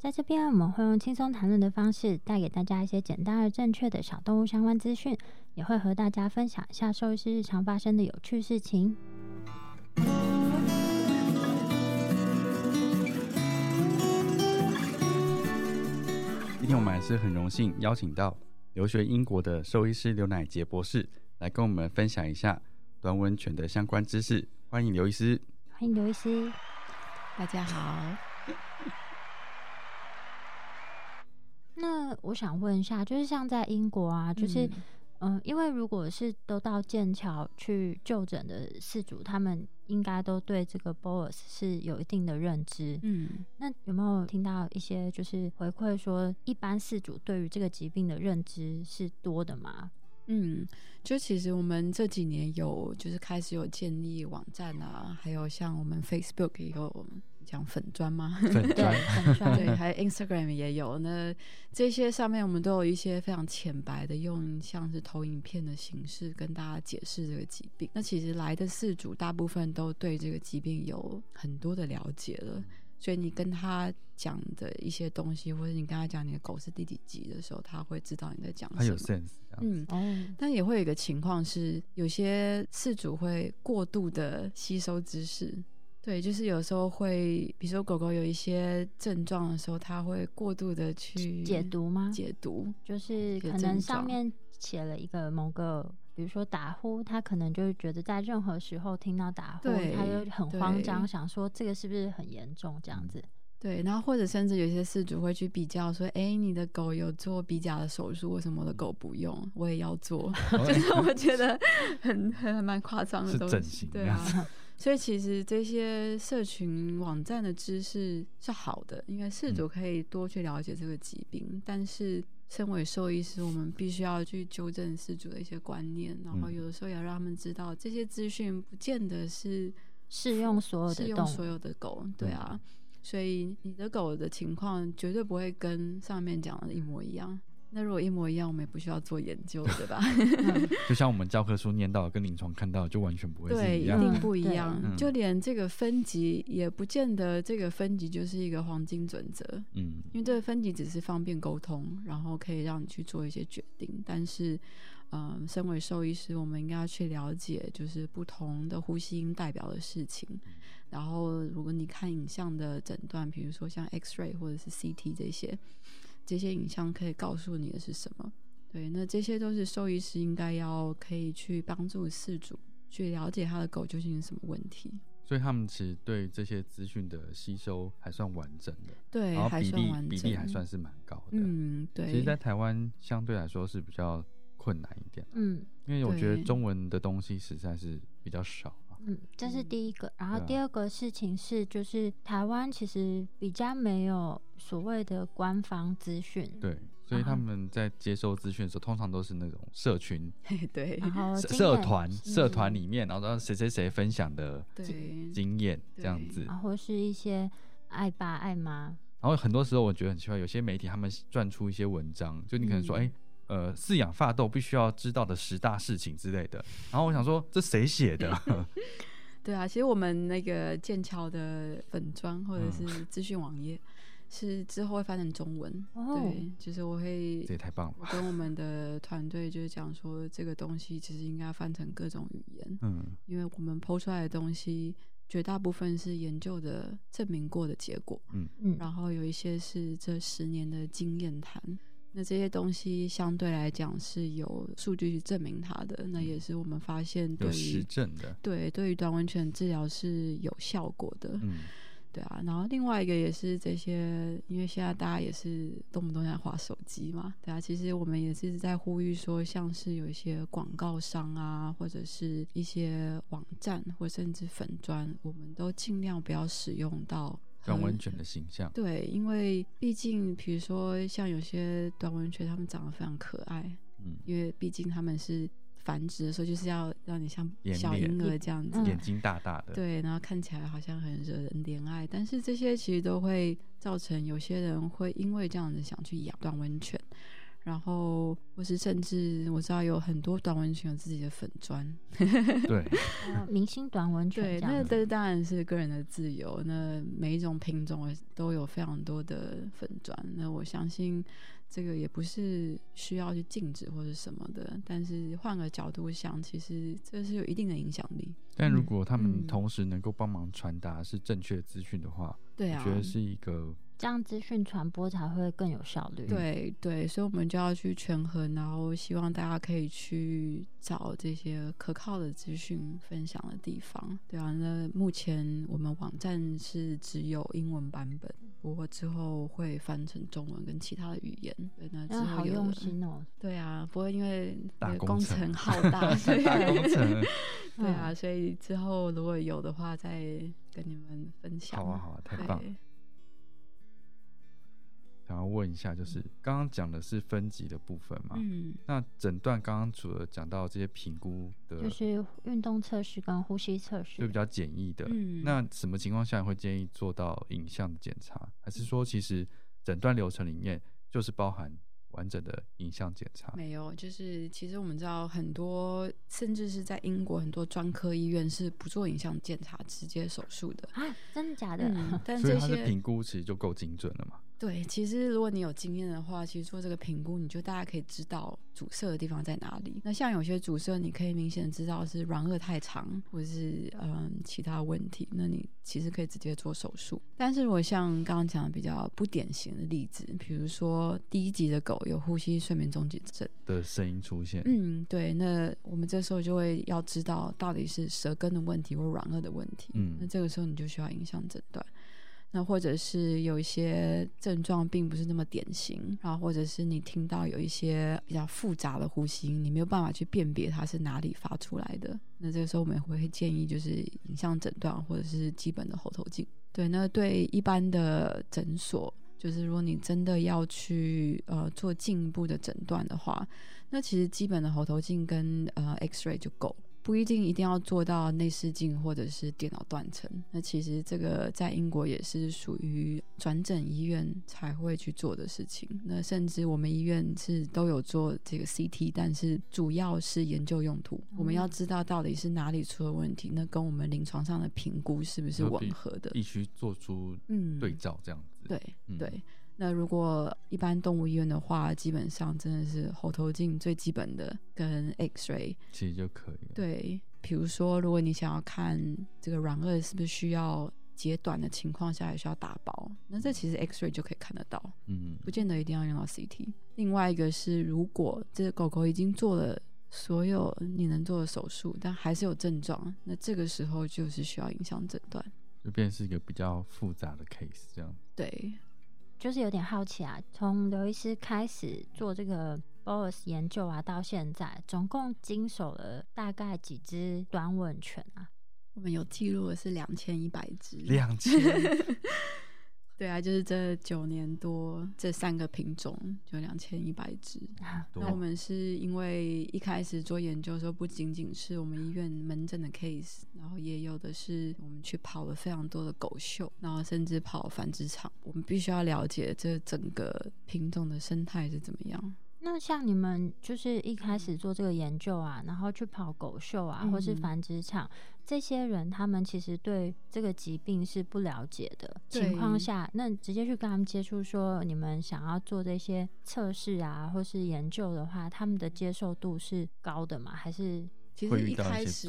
在这边我们会用轻松谈论的方式带给大家一些简单而正确的小动物相关资讯，也会和大家分享一下兽医师日常发生的有趣事情。今天我们还是很荣幸邀请到。留学英国的兽医师刘乃杰博士来跟我们分享一下短吻犬的相关知识。欢迎刘医师，欢迎刘医师，大家好。那我想问一下，就是像在英国啊，就是。嗯，因为如果是都到剑桥去就诊的事主，他们应该都对这个 BOAS 是有一定的认知。嗯，那有没有听到一些就是回馈说，一般事主对于这个疾病的认知是多的吗？嗯，就其实我们这几年有就是开始有建立网站啊，还有像我们 Facebook 也有。讲粉砖吗？粉 砖，对，还有 Instagram 也有。那这些上面我们都有一些非常浅白的，用像是投影片的形式跟大家解释这个疾病。那其实来的饲主大部分都对这个疾病有很多的了解了，所以你跟他讲的一些东西，或者你跟他讲你的狗是第几集的时候，他会知道你在讲什么。有 sense，嗯，哦。但也会有一个情况是，有些饲主会过度的吸收知识。对，就是有时候会，比如说狗狗有一些症状的时候，它会过度的去解读吗？解读就是可能上面写了一个某个，比如说打呼，它可能就是觉得在任何时候听到打呼，它就很慌张，想说这个是不是很严重这样子。对，然后或者甚至有些事主会去比较说，哎，你的狗有做鼻甲的手术，为什么我的狗不用？我也要做，就是我觉得很很蛮夸张的东西，对啊。所以其实这些社群网站的知识是好的，应该饲主可以多去了解这个疾病。但是，身为兽医师，我们必须要去纠正饲主的一些观念，然后有的时候也要让他们知道，这些资讯不见得是适用所有的适用所有的狗。对啊，所以你的狗的情况绝对不会跟上面讲的一模一样。那如果一模一样，我们也不需要做研究，对吧？就像我们教科书念到跟临床看到，就完全不会对，一定不一样。就连这个分级也不见得，这个分级就是一个黄金准则。嗯，因为这个分级只是方便沟通，然后可以让你去做一些决定。但是，嗯，身为兽医师，我们应该要去了解，就是不同的呼吸音代表的事情。然后，如果你看影像的诊断，比如说像 X ray 或者是 CT 这些。这些影像可以告诉你的是什么？对，那这些都是兽医师应该要可以去帮助饲主去了解他的狗究竟是什么问题。所以他们其实对这些资讯的吸收还算完整的，对，然后比例比例还算是蛮高的。嗯，对。其实，在台湾相对来说是比较困难一点，嗯，因为我觉得中文的东西实在是比较少。嗯，这是第一个。然后第二个事情是，就是台湾其实比较没有所谓的官方资讯。对，所以他们在接收资讯的时候，通常都是那种社群，对，然后社团社团里面，然后谁谁谁分享的经验这样子，然后是一些爱爸爱妈。然后很多时候我觉得很奇怪，有些媒体他们撰出一些文章，就你可能说，哎。呃，饲养发豆必须要知道的十大事情之类的。然后我想说，这谁写的？对啊，其实我们那个剑桥的粉砖或者是资讯网页，是之后会翻成中文。对，就是我会，这也太棒了。我跟我们的团队就是讲说，这个东西其实应该翻成各种语言。嗯，因为我们剖出来的东西绝大部分是研究的证明过的结果，嗯嗯，然后有一些是这十年的经验谈。那这些东西相对来讲是有数据去证明它的，那也是我们发现有实证的，对，对于短温泉治疗是有效果的。嗯。对啊，然后另外一个也是这些，因为现在大家也是动不动在划手机嘛，对啊，其实我们也是在呼吁说，像是有一些广告商啊，或者是一些网站，或甚至粉砖，我们都尽量不要使用到短吻犬的形象。对，因为毕竟，比如说像有些短吻犬，它们长得非常可爱，嗯，因为毕竟他们是。繁殖的时候就是要让你像小婴儿这样子，眼睛大大的，对，然后看起来好像很惹人怜爱，但是这些其实都会造成有些人会因为这样子想去养短温泉。然后，或是甚至我知道有很多短文群有自己的粉砖，对，明星短文群，对，那这当然是个人的自由。那每一种品种都有非常多的粉砖，那我相信这个也不是需要去禁止或者什么的。但是换个角度想，其实这是有一定的影响力。但如果他们同时能够帮忙传达是正确资讯的话，对啊，我觉得是一个。这样资讯传播才会更有效率。对对，所以我们就要去权衡，然后希望大家可以去找这些可靠的资讯分享的地方。对啊，那目前我们网站是只有英文版本，不过之后会翻成中文跟其他的语言。对，那之后好用心哦。对啊，不过因为工程浩大，大工程。对啊，所以之后如果有的话，再跟你们分享。好啊，好啊，太棒。想要问一下，就是刚刚讲的是分级的部分嘛？嗯，那诊断刚刚除了讲到这些评估的，就是运动测试跟呼吸测试，就比较简易的。嗯，那什么情况下会建议做到影像的检查？还是说其实诊断流程里面就是包含完整的影像检查？没有，就是其实我们知道很多，甚至是在英国很多专科医院是不做影像检查，直接手术的啊？真的假的？但这些评估其实就够精准了嘛？对，其实如果你有经验的话，其实做这个评估，你就大家可以知道阻塞的地方在哪里。那像有些阻塞，你可以明显知道是软腭太长，或者是嗯其他问题，那你其实可以直接做手术。但是如果像刚刚讲的比较不典型的例子，比如说第一级的狗有呼吸睡眠终止症的声音出现，嗯，对，那我们这时候就会要知道到底是舌根的问题或软腭的问题。嗯，那这个时候你就需要影像诊断。那或者是有一些症状并不是那么典型，然后或者是你听到有一些比较复杂的呼吸，你没有办法去辨别它是哪里发出来的。那这个时候我们也会建议就是影像诊断或者是基本的喉头镜。对，那对一般的诊所，就是如果你真的要去呃做进一步的诊断的话，那其实基本的喉头镜跟呃 X ray 就够。不一定一定要做到内视镜或者是电脑断层，那其实这个在英国也是属于转诊医院才会去做的事情。那甚至我们医院是都有做这个 CT，但是主要是研究用途。我们要知道到底是哪里出了问题，那跟我们临床上的评估是不是吻合的，必须做出嗯对照这样子。对对。那如果一般动物医院的话，基本上真的是喉头镜最基本的跟 X ray 其实就可以了。对，比如说如果你想要看这个软腭是不是需要截短的情况下，也需要打包，那这其实 X ray 就可以看得到。嗯，不见得一定要用到 CT。另外一个是，如果这个狗狗已经做了所有你能做的手术，但还是有症状，那这个时候就是需要影像诊断，就变是一个比较复杂的 case 这样。对。就是有点好奇啊，从刘医师开始做这个 BOSS 研究啊，到现在总共经手了大概几只短吻犬啊？我们有记录的是两千一百只，两千。对啊，就是这九年多，这三个品种就两千一百只。那我们是因为一开始做研究的时候，不仅仅是我们医院门诊的 case，然后也有的是我们去跑了非常多的狗秀，然后甚至跑繁殖场。我们必须要了解这整个品种的生态是怎么样。那像你们就是一开始做这个研究啊，然后去跑狗秀啊，或是繁殖场，这些人他们其实对这个疾病是不了解的情况下，那直接去跟他们接触，说你们想要做这些测试啊，或是研究的话，他们的接受度是高的吗？还是？其实一开始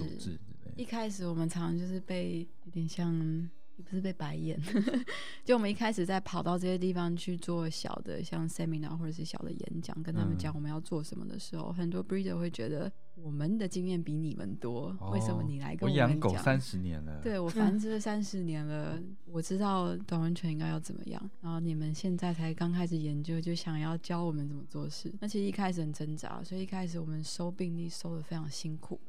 一开始我们常常就是被有点像。不是被白眼，就我们一开始在跑到这些地方去做小的像 seminar 或者是小的演讲，跟他们讲我们要做什么的时候，很多 breeder 会觉得我们的经验比你们多，为什么你来跟我养狗三十年了，对我繁殖了三十年了，我知道短吻犬应该要怎么样，然后你们现在才刚开始研究，就想要教我们怎么做事，那其实一开始很挣扎，所以一开始我们收病例收的非常辛苦。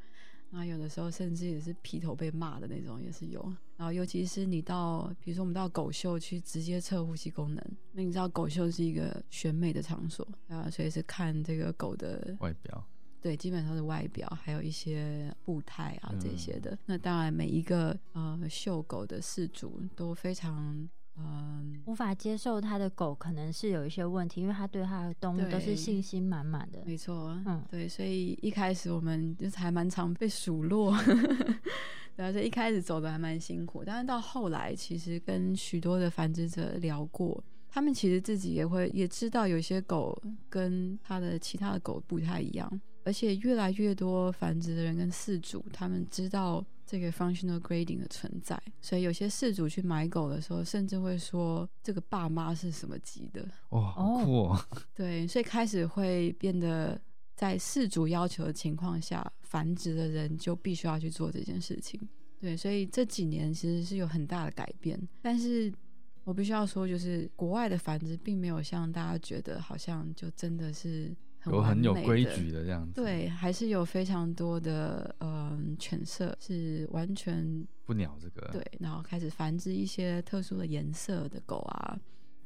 那有的时候甚至也是劈头被骂的那种，也是有。然后尤其是你到，比如说我们到狗秀去直接测呼吸功能，那你知道狗秀是一个选美的场所啊，所以是看这个狗的外表，对，基本上是外表，还有一些步态啊这些的。那当然每一个呃秀狗的饲主都非常。嗯，无法接受他的狗可能是有一些问题，因为他对他的动物都是信心满满的。没错，嗯，对，所以一开始我们就是还蛮常被数落，对啊，所以一开始走的还蛮辛苦。但是到后来，其实跟许多的繁殖者聊过，他们其实自己也会也知道，有些狗跟他的其他的狗不太一样，而且越来越多繁殖的人跟饲主，他们知道。这个 functional grading 的存在，所以有些事主去买狗的时候，甚至会说这个爸妈是什么级的哇，酷哦！对，所以开始会变得在事主要求的情况下，繁殖的人就必须要去做这件事情。对，所以这几年其实是有很大的改变，但是我必须要说，就是国外的繁殖并没有像大家觉得好像就真的是。有很有规矩的这样子，对，还是有非常多的嗯犬舍是完全不鸟这个，对，然后开始繁殖一些特殊的颜色的狗啊，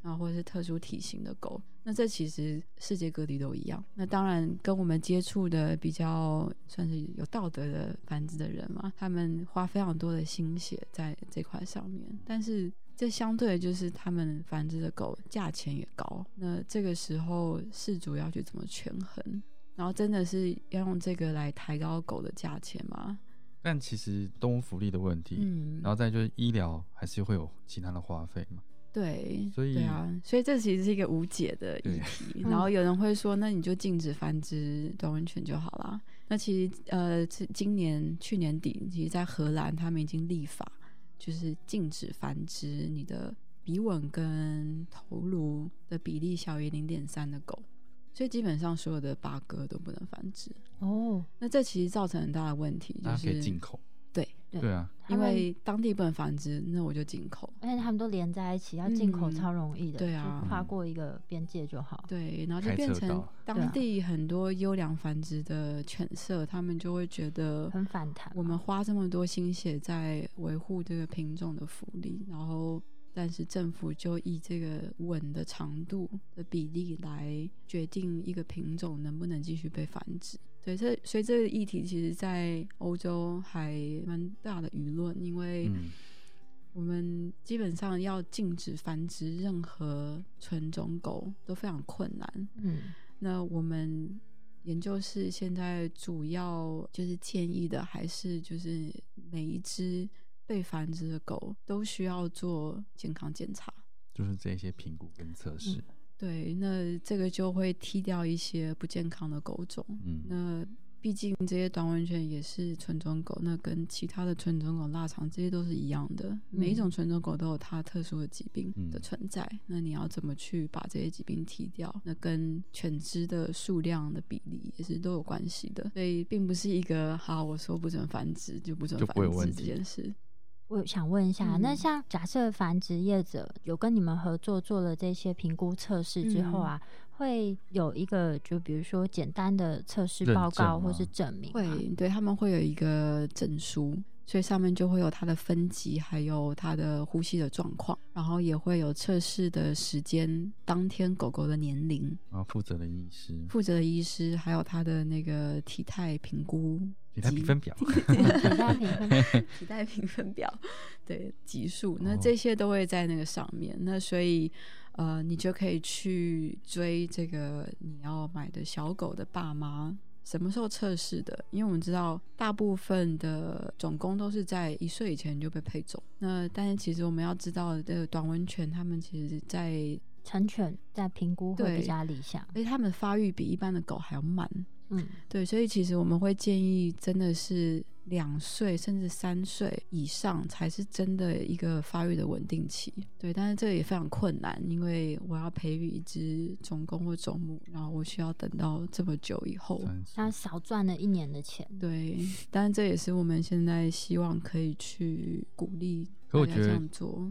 然后或者是特殊体型的狗，那这其实世界各地都一样。那当然跟我们接触的比较算是有道德的繁殖的人嘛，他们花非常多的心血在这块上面，但是。这相对就是他们繁殖的狗价钱也高，那这个时候饲主要去怎么权衡？然后真的是要用这个来抬高狗的价钱吗？但其实动物福利的问题，嗯，然后再就是医疗还是会有其他的花费嘛？对，所以对啊，所以这其实是一个无解的议题。然后有人会说，那你就禁止繁殖短吻犬就好了。那其实呃，今年去年底，其实在荷兰他们已经立法。就是禁止繁殖你的鼻吻跟头颅的比例小于零点三的狗，所以基本上所有的八哥都不能繁殖哦。那这其实造成很大的问题，就是进口。对对啊，因为当地不能繁殖，那我就进口。而且他们都连在一起，要进口超容易的。对啊，跨过一个边界就好。对，然后就变成当地很多优良繁殖的犬舍，他们就会觉得很反弹。我们花这么多心血在维护这个品种的福利，然后。但是政府就以这个吻的长度的比例来决定一个品种能不能继续被繁殖。对，这所以这个议题其实，在欧洲还蛮大的舆论，因为我们基本上要禁止繁殖任何纯种狗都非常困难。嗯，那我们研究室现在主要就是建议的，还是就是每一只。被繁殖的狗都需要做健康检查，就是这些评估跟测试。对，那这个就会踢掉一些不健康的狗种。嗯，那。毕竟这些短吻犬也是纯种狗，那跟其他的纯种狗、腊肠这些都是一样的。每一种纯种狗都有它特殊的疾病的存在。那你要怎么去把这些疾病踢掉？那跟犬只的数量的比例也是都有关系的。所以并不是一个好我说不准繁殖就不准繁殖这件事。我想问一下，那像假设繁殖业者有跟你们合作做了这些评估测试之后啊，会有一个就比如说简单的测试报告或是证明，会对他们会有一个证书，所以上面就会有它的分级，还有它的呼吸的状况，然后也会有测试的时间，当天狗狗的年龄，啊，负责的医师，负责的医师，还有它的那个体态评估。体态评分表，体态评分，体态评分表，对级数，那这些都会在那个上面。那所以，呃，你就可以去追这个你要买的小狗的爸妈什么时候测试的？因为我们知道大部分的种公都是在一岁以前就被配种。那但是其实我们要知道，这个短吻犬它们其实，在成犬在评估会比较理想，而且它们发育比一般的狗还要慢。嗯，对，所以其实我们会建议，真的是。两岁甚至三岁以上才是真的一个发育的稳定期，对，但是这个也非常困难，因为我要培育一只种公或种母，然后我需要等到这么久以后，他少赚了一年的钱，对，但是这也是我们现在希望可以去鼓励，可我觉得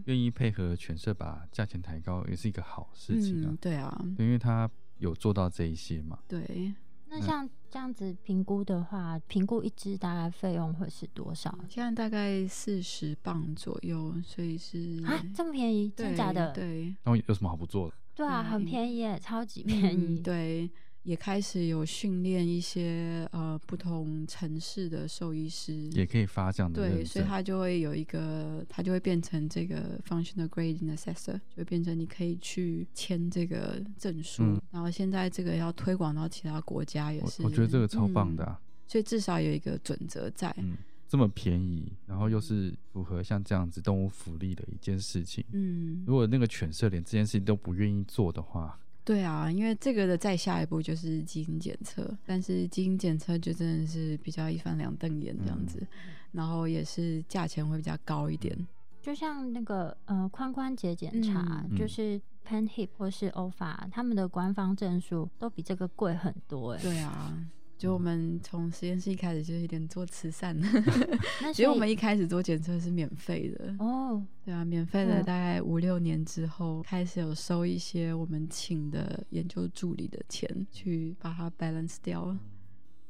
愿意配合犬舍把价钱抬高也是一个好事情啊，对啊，因为他有做到这一些嘛，对。那像这样子评估的话，评估一只大概费用会是多少？现在大概四十磅左右，所以是啊，这么便宜，真的假的？对。然后有什么好不做的？对啊，很便宜，超级 便宜。对。也开始有训练一些呃不同城市的兽医师，也可以发这样的对，所以他就会有一个，他就会变成这个 functional grading assessor，就会变成你可以去签这个证书。然后现在这个要推广到其他国家也是，我觉得这个超棒的。所以至少有一个准则在。嗯，这么便宜，然后又是符合像这样子动物福利的一件事情。嗯，如果那个犬舍连这件事情都不愿意做的话。对啊，因为这个的再下一步就是基因检测，但是基因检测就真的是比较一翻两瞪眼这样子，然后也是价钱会比较高一点。就像那个呃髋关节检查，就是 Pen Hip 或是 OFA，他们的官方证书都比这个贵很多哎。对啊。就我们从实验室一开始就有点做慈善，其实我们一开始做检测是免费的哦，对啊，免费的，大概五六年之后开始有收一些我们请的研究助理的钱去把它 balance 掉了。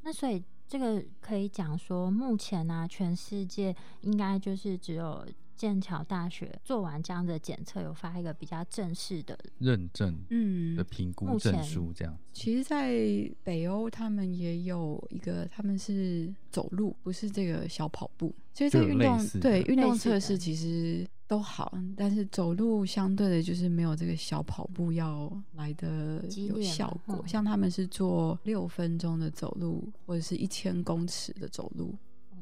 那所以这个可以讲说，目前呢，全世界应该就是只有。剑桥大学做完这样的检测，有发一个比较正式的认证，嗯，的评估证书这样。其实，在北欧，他们也有一个，他们是走路，不是这个小跑步。所以这个运动对运动测试其实都好，但是走路相对的，就是没有这个小跑步要来的有效果。像他们是做六分钟的走路，或者是一千公尺的走路，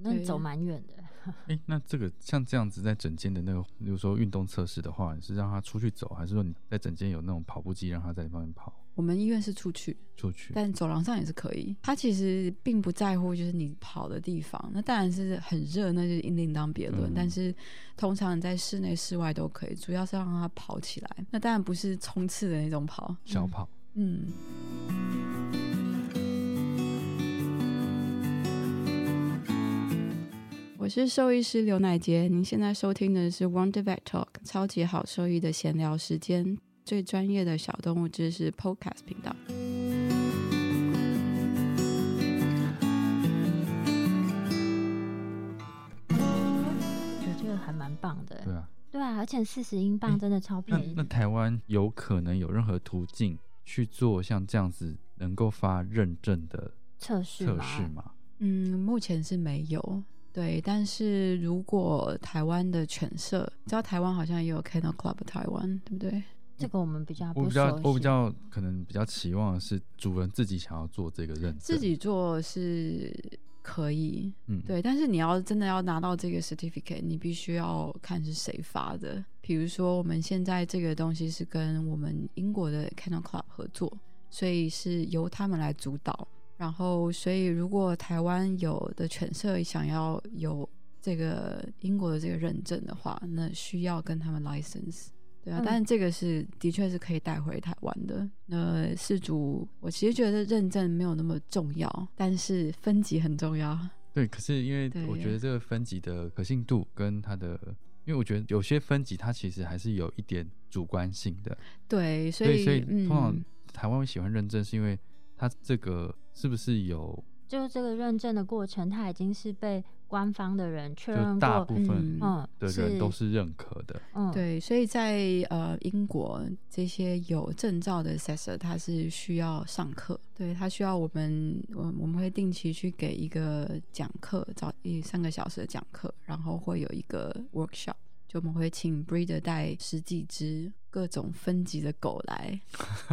那走蛮远的。哎，那这个像这样子在整间的那个，比如说运动测试的话，你是让他出去走，还是说你在整间有那种跑步机让他在那边跑？我们医院是出去，出去，但走廊上也是可以。他其实并不在乎就是你跑的地方，那当然是很热，那就另当别论。但是通常在室内、室外都可以，主要是让他跑起来。那当然不是冲刺的那种跑，小跑。嗯。我是兽医师刘乃杰，您现在收听的是 Wonder Vet Talk 超级好兽医的闲聊时间，最专业的小动物知识 Podcast 频道。觉得这个还蛮棒的，对啊，对啊，而且四十英镑真的超便宜。那台湾有可能有任何途径去做像这样子能够发认证的测试测试吗？嗯，目前是没有。对，但是如果台湾的犬舍，你知道台湾好像也有 Kennel Club 台湾，对不对？这个我们比较我比较我比较可能比较期望的是主人自己想要做这个认证，自己做是可以，嗯，对。但是你要真的要拿到这个 certificate，你必须要看是谁发的。比如说我们现在这个东西是跟我们英国的 Kennel Club 合作，所以是由他们来主导。然后，所以如果台湾有的犬舍想要有这个英国的这个认证的话，那需要跟他们 license，对啊。但是这个是的确是可以带回台湾的。那事主，我其实觉得认证没有那么重要，但是分级很重要。对，可是因为我觉得这个分级的可信度跟它的，因为我觉得有些分级它其实还是有一点主观性的。对，所以所以通常台湾会喜欢认证，是因为它这个。是不是有？就是这个认证的过程，它已经是被官方的人确认过，大部分的人都是认可的。嗯，对，所以在呃英国，这些有证照的 assessor，他是需要上课，对他需要我们，我我们会定期去给一个讲课，早一三个小时的讲课，然后会有一个 workshop。就我们会请 breeder 带十几只各种分级的狗来，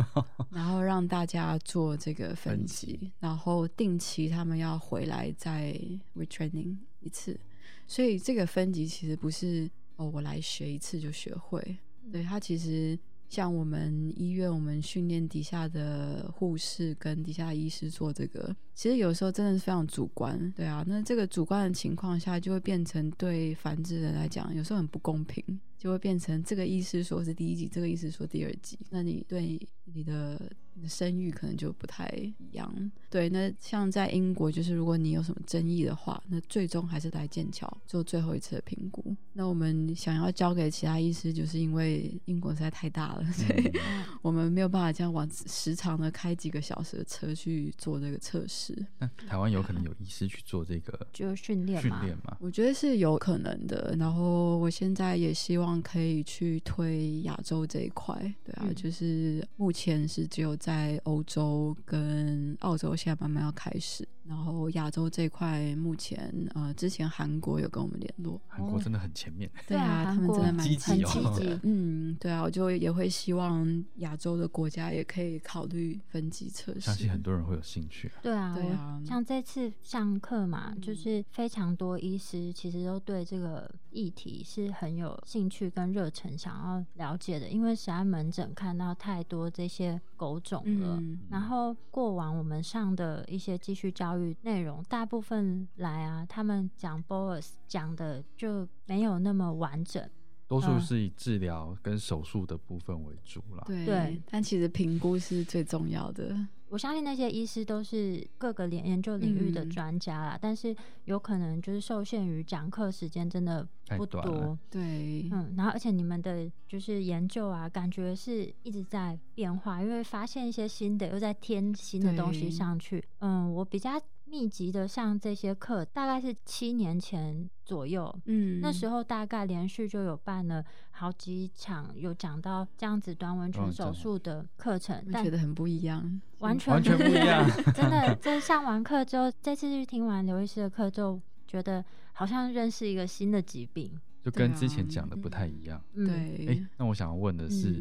然后让大家做这个分级，然后定期他们要回来再 retraining 一次。所以这个分级其实不是哦，我来学一次就学会。对，它其实像我们医院，我们训练底下的护士跟底下医师做这个，其实有时候真的是非常主观，对啊。那这个主观的情况下，就会变成对繁殖人来讲，有时候很不公平。就会变成这个医师说是第一集，这个医师说第二集，那你对你的声誉可能就不太一样。对，那像在英国，就是如果你有什么争议的话，那最终还是来剑桥做最后一次的评估。那我们想要交给其他医师，就是因为英国实在太大了，所以我们没有办法这样往时常的开几个小时的车去做这个测试。那台湾有可能有医师去做这个就训练训练吗？我觉得是有可能的。然后我现在也希望。可以去推亚洲这一块，对啊，就是目前是只有在欧洲跟澳洲，现在慢慢要开始。然后亚洲这块目前呃，之前韩国有跟我们联络，韩国真的很前面，对啊，他们真的蛮积极哦，嗯，对啊，我就也会希望亚洲的国家也可以考虑分级测试，相信很多人会有兴趣。对啊，对啊，像这次上课嘛，就是非常多医师其实都对这个议题是很有兴趣跟热忱，想要了解的，因为实在门诊看到太多这些狗种了，然后过往我们上的一些继续教育。内容大部分来啊，他们讲 BOAS 讲的就没有那么完整，多数是以治疗跟手术的部分为主了。对，但其实评估是最重要的。我相信那些医师都是各个研研究领域的专家啦，但是有可能就是受限于讲课时间真的不多。对，嗯，然后而且你们的就是研究啊，感觉是一直在变化，因为发现一些新的，又在添新的东西上去。嗯，我比较。密集的上这些课，大概是七年前左右。嗯，那时候大概连续就有办了好几场，有讲到这样子端温泉手术的课程，但觉得很不一样，完全完全不一样。真的，在上完课之后，这次去听完刘医师的课，就觉得好像认识一个新的疾病，就跟之前讲的不太一样。对，哎，那我想问的是，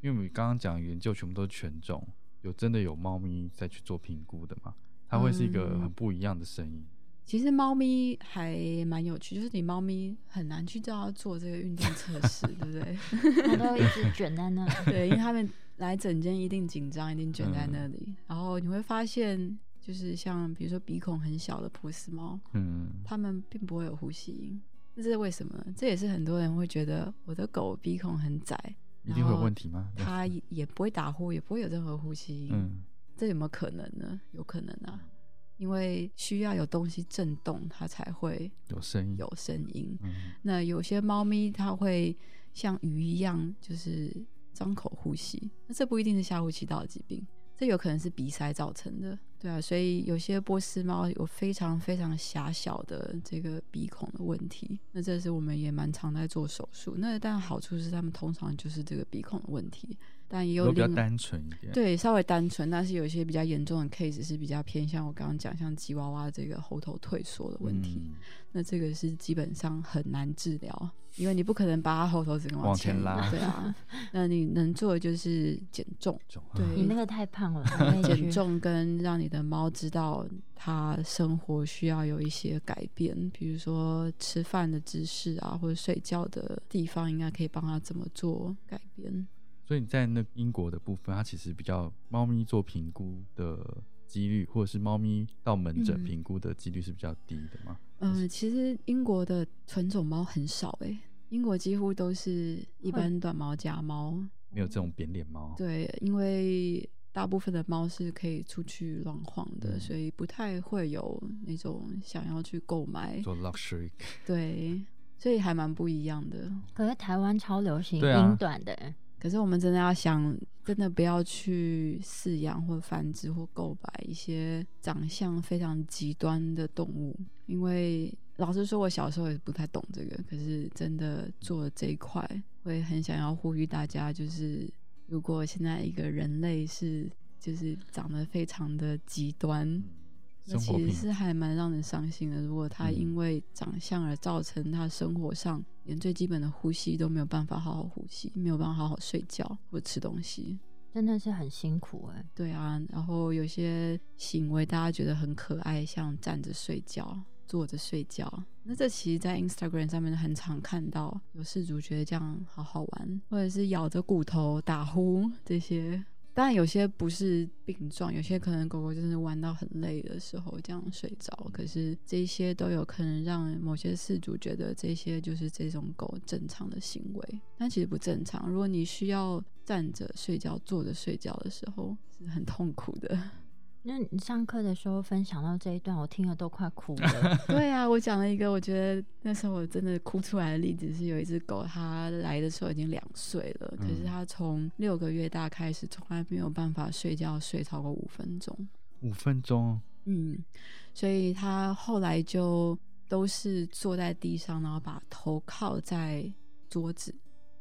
因为我们刚刚讲研究全部都是犬种，有真的有猫咪再去做评估的吗？它会是一个很不一样的声音。其实猫咪还蛮有趣，就是你猫咪很难去叫它做这个运动测试，对不对？它都一直卷在那。对，因为它们来整间一定紧张，一定卷在那里。然后你会发现，就是像比如说鼻孔很小的波斯猫，嗯，它们并不会有呼吸音。那这是为什么？这也是很多人会觉得我的狗鼻孔很窄，一定会有问题吗？它也不会打呼，也不会有任何呼吸音。嗯。这有没有可能呢？有可能啊，因为需要有东西震动，它才会有声音。有声音。那有些猫咪它会像鱼一样，就是张口呼吸。那这不一定是下呼吸道的疾病，这有可能是鼻塞造成的。对啊，所以有些波斯猫有非常非常狭小的这个鼻孔的问题。那这是我们也蛮常在做手术。那但好处是，它们通常就是这个鼻孔的问题。但也有比较单纯一点，对，稍微单纯，但是有一些比较严重的 case 是比较偏向我刚刚讲，像吉娃娃这个喉头退缩的问题。那这个是基本上很难治疗，因为你不可能把它喉头整个往前拉，对啊。那你能做的就是减重，对你那个太胖了，减重跟让你的猫知道它生活需要有一些改变，比如说吃饭的姿势啊，或者睡觉的地方，应该可以帮它怎么做改变。所以你在那英国的部分，它其实比较猫咪做评估的几率，或者是猫咪到门诊评估的几率是比较低的吗？嗯，其实英国的纯种猫很少诶，英国几乎都是一般短毛家猫，没有这种扁脸猫。对，因为大部分的猫是可以出去乱晃的，所以不太会有那种想要去购买做 luxury。对，所以还蛮不一样的。可是台湾超流行英短的。可是我们真的要想，真的不要去饲养或繁殖或购买一些长相非常极端的动物，因为老实说，我小时候也不太懂这个。可是真的做这一块，会很想要呼吁大家，就是如果现在一个人类是就是长得非常的极端。那其实是还蛮让人伤心的。如果他因为长相而造成他生活上连最基本的呼吸都没有办法好好呼吸，没有办法好好睡觉或吃东西，真的是很辛苦哎。对啊，然后有些行为大家觉得很可爱，像站着睡觉，坐着睡觉。那这其实，在 Instagram 上面很常看到，有事主觉得这样好好玩，或者是咬着骨头打呼这些。当然，有些不是病状，有些可能狗狗就是玩到很累的时候这样睡着。可是这些都有可能让某些饲主觉得这些就是这种狗正常的行为，但其实不正常。如果你需要站着睡觉、坐着睡觉的时候，是很痛苦的。那你上课的时候分享到这一段，我听了都快哭了。对啊，我讲了一个我觉得那时候我真的哭出来的例子，是有一只狗，它来的时候已经两岁了，可是它从六个月大开始，从来没有办法睡觉睡超过五分钟。五分钟？嗯，所以它后来就都是坐在地上，然后把头靠在桌子，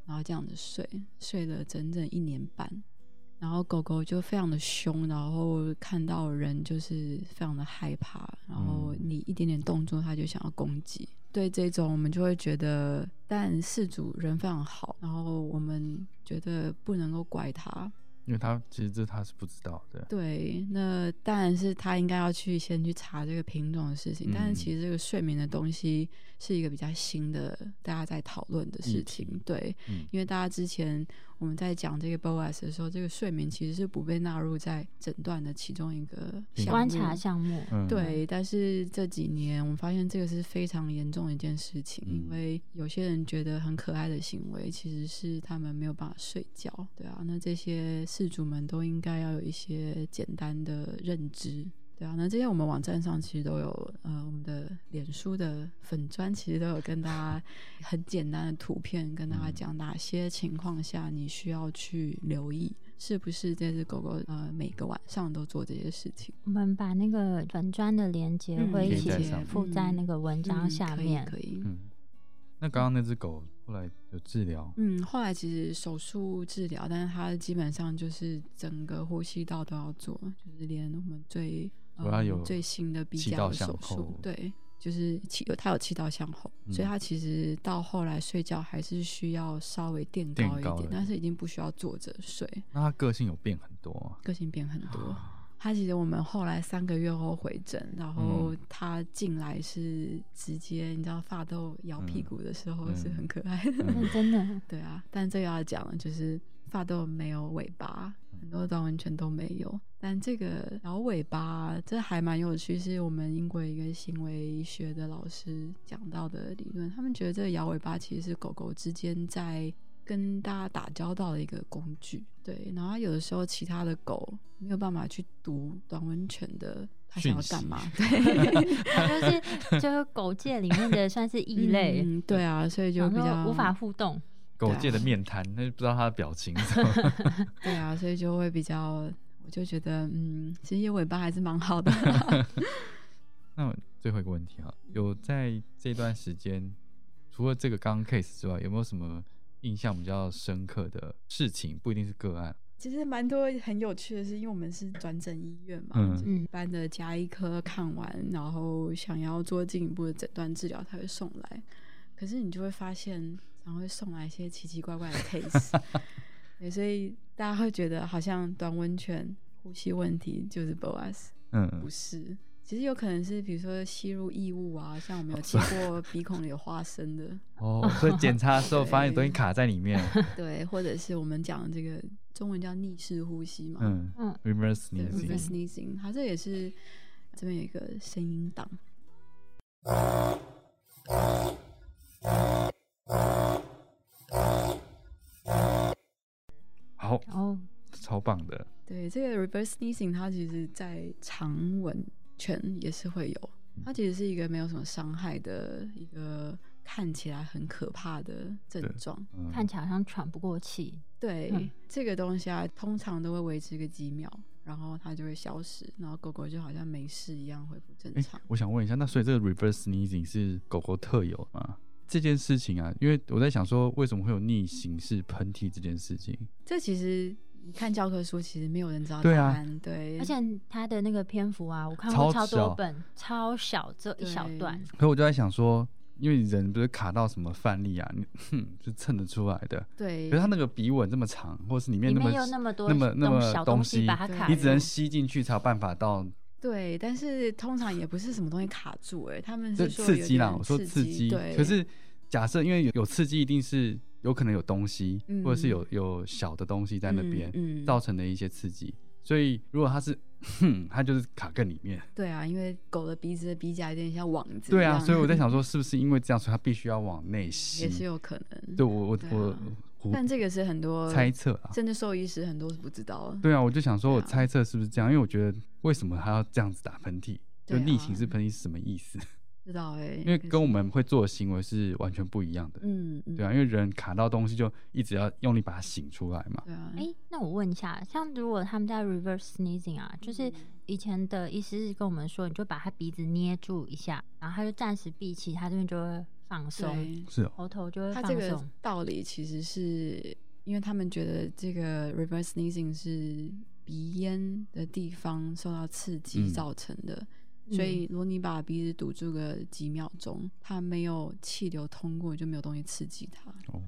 然后这样子睡，睡了整整一年半。然后狗狗就非常的凶，然后看到人就是非常的害怕，然后你一点点动作，它就想要攻击。对这种，我们就会觉得，但事主人非常好，然后我们觉得不能够怪他。因为他其实这他是不知道的。对，那当然是他应该要去先去查这个品种的事情。但是其实这个睡眠的东西是一个比较新的，大家在讨论的事情。对，因为大家之前我们在讲这个 BOS 的时候，这个睡眠其实是不被纳入在诊断的其中一个观察项目。对，但是这几年我们发现这个是非常严重的一件事情，因为有些人觉得很可爱的行为，其实是他们没有办法睡觉。对啊，那这些。事主们都应该要有一些简单的认知，对啊。那这些我们网站上其实都有，呃，我们的脸书的粉砖其实都有跟大家 很简单的图片，跟大家讲哪些情况下你需要去留意，是不是这只狗狗呃每个晚上都做这些事情。我们把那个粉砖的连接会一起附在那个文章下面，可以。嗯，那刚刚那只狗。后来有治疗，嗯，后来其实手术治疗，但是它基本上就是整个呼吸道都要做，就是连我们最有最新的鼻夹手术，对，就是气有他有气道向后，所以他其实到后来睡觉还是需要稍微垫高一点，但是已经不需要坐着睡。那他个性有变很多，个性变很多。他其实我们后来三个月后回诊，然后他进来是直接，你知道发豆摇屁股的时候是很可爱的，真的。对啊，但这个要讲，就是发豆没有尾巴，很多短纹犬都没有。但这个摇尾巴，这还蛮有趣，是我们英国一个行为学的老师讲到的理论。他们觉得这个摇尾巴其实是狗狗之间在。跟大家打交道的一个工具，对。然后有的时候，其他的狗没有办法去读短吻犬的它想要干嘛，对，就是就是狗界里面的算是异类，嗯对啊，所以就比较无法互动。狗界的面瘫，那就不知道它的表情。对啊，所以就会比较，我就觉得，嗯，其实尾巴还是蛮好的。那最后一个问题啊，有在这段时间，除了这个刚 case 之外，有没有什么？印象比较深刻的事情不一定是个案，其实蛮多很有趣的是，因为我们是转诊医院嘛，嗯，一般的加医科看完，然后想要做进一步的诊断治疗，他会送来。可是你就会发现，常会送来一些奇奇怪怪的 case，对，所以大家会觉得好像短温泉呼吸问题就是 BOAS，嗯，不是。其实有可能是，比如说吸入异物啊，像我们有吸过鼻孔里有花生的哦，所以检查的时候发现东西卡在里面。对，或者是我们讲这个中文叫逆式呼吸嘛，嗯嗯，reverse sneezing，reverse sneezing，它这也是这边有一个声音档。好，哦，超棒的。对，这个 reverse sneezing 它其实，在长吻。犬也是会有，它其实是一个没有什么伤害的一个看起来很可怕的症状，看起来好像喘不过气。对，这个东西啊，通常都会维持个几秒，然后它就会消失，然后狗狗就好像没事一样恢复正常。我想问一下，那所以这个 reverse sneezing 是狗狗特有吗？这件事情啊，因为我在想说，为什么会有逆行式喷嚏这件事情？这其实。你看教科书，其实没有人知道答案。对，而且它的那个篇幅啊，我看过超多本，超小这一小段。可我就在想说，因为人不是卡到什么范例啊，哼，就蹭得出来的。对。可是它那个鼻吻这么长，或是里面那么那么多那么那么东西，把它卡，你只能吸进去才有办法到对，但是通常也不是什么东西卡住，哎，他们是刺激啦，我说刺激，对。可是假设因为有有刺激，一定是有可能有东西，或者是有有小的东西在那边嗯造成的一些刺激。所以如果它是，它就是卡更里面。对啊，因为狗的鼻子的鼻甲有点像网子。对啊，所以我在 想说，是不是因为这样，所以它必须要往内吸？也是有可能。对我我我。但这个是很多猜测啊，甚至兽医师很多是不知道的。对啊，我就想说，我猜测是不是这样？因为我觉得，为什么他要这样子打喷嚏？就逆行式喷嚏是什么意思？知道哎，因为跟我们会做的行为是完全不一样的。嗯，对啊，因为人卡到东西就一直要用力把它醒出来嘛。对啊。哎，那我问一下，像如果他们在 reverse sneezing 啊，就是以前的医师跟我们说，你就把他鼻子捏住一下，然后他就暂时闭气，他这边就会放松，是喉头就会放松。他这个道理其实是。因为他们觉得这个 reverse sneezing 是鼻咽的地方受到刺激造成的，所以如果你把鼻子堵住个几秒钟，它没有气流通过，就没有东西刺激它。哦。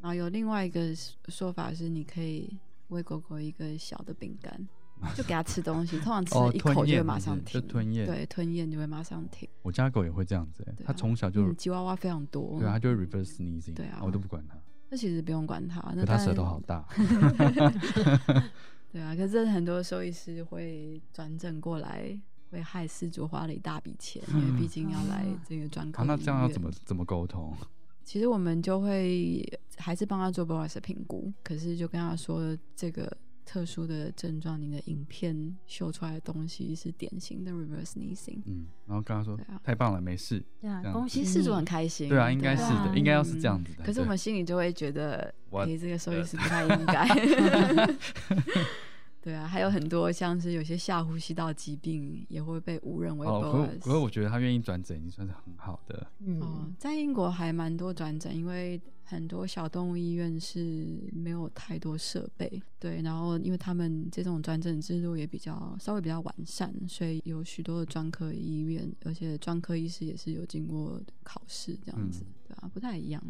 然后有另外一个说法是，你可以喂狗狗一个小的饼干，就给它吃东西，通常吃一口就会马上停，吞咽，对，吞咽就会马上停。我家狗也会这样子，它从小就吉娃娃非常多，对，它就会 reverse sneezing，对啊，我都不管它。那其实不用管它，那它舌头好大。对啊，可是很多兽医师会转正过来，会害事主花了一大笔钱，因为毕竟要来这个专科。那这样要怎么怎么沟通？其实我们就会还是帮他做 BOAS 评估，可是就跟他说这个。特殊的症状，你的影片秀出来的东西是典型的 reverse sneezing。嗯，然后跟他说太棒了，没事。对啊，恭喜事主很开心。对啊，应该是的，应该要是这样子的。可是我们心里就会觉得，哎，这个收益是不太应该。对啊，还有很多像是有些下呼吸道疾病也会被误认为。哦，可可我觉得他愿意转诊已经算是很好的。嗯，在英国还蛮多转诊，因为很多小动物医院是没有太多设备。对，然后因为他们这种转诊制度也比较稍微比较完善，所以有许多的专科医院，而且专科医师也是有经过考试这样子，对啊，不太一样。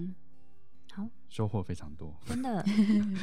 好，收获非常多，真的。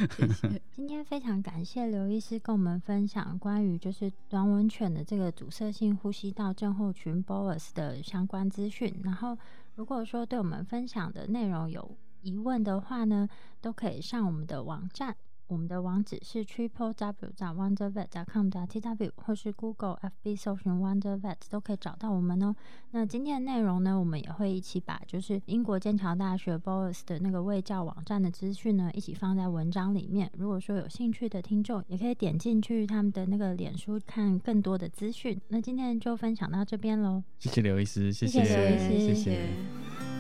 今天非常感谢刘医师跟我们分享关于就是短吻犬的这个阻塞性呼吸道症候群 （BOAS） 的相关资讯。然后，如果说对我们分享的内容有疑问的话呢，都可以上我们的网站。我们的网址是 triple w 点 wondervet 点 com 点 tw，或是 Google FB 搜寻 Wondervet 都可以找到我们哦。那今天的内容呢，我们也会一起把就是英国剑桥大学 BOAS 的那个卫教网站的资讯呢，一起放在文章里面。如果说有兴趣的听众，也可以点进去他们的那个脸书看更多的资讯。那今天就分享到这边喽，谢谢刘医师，谢谢刘医师，谢谢。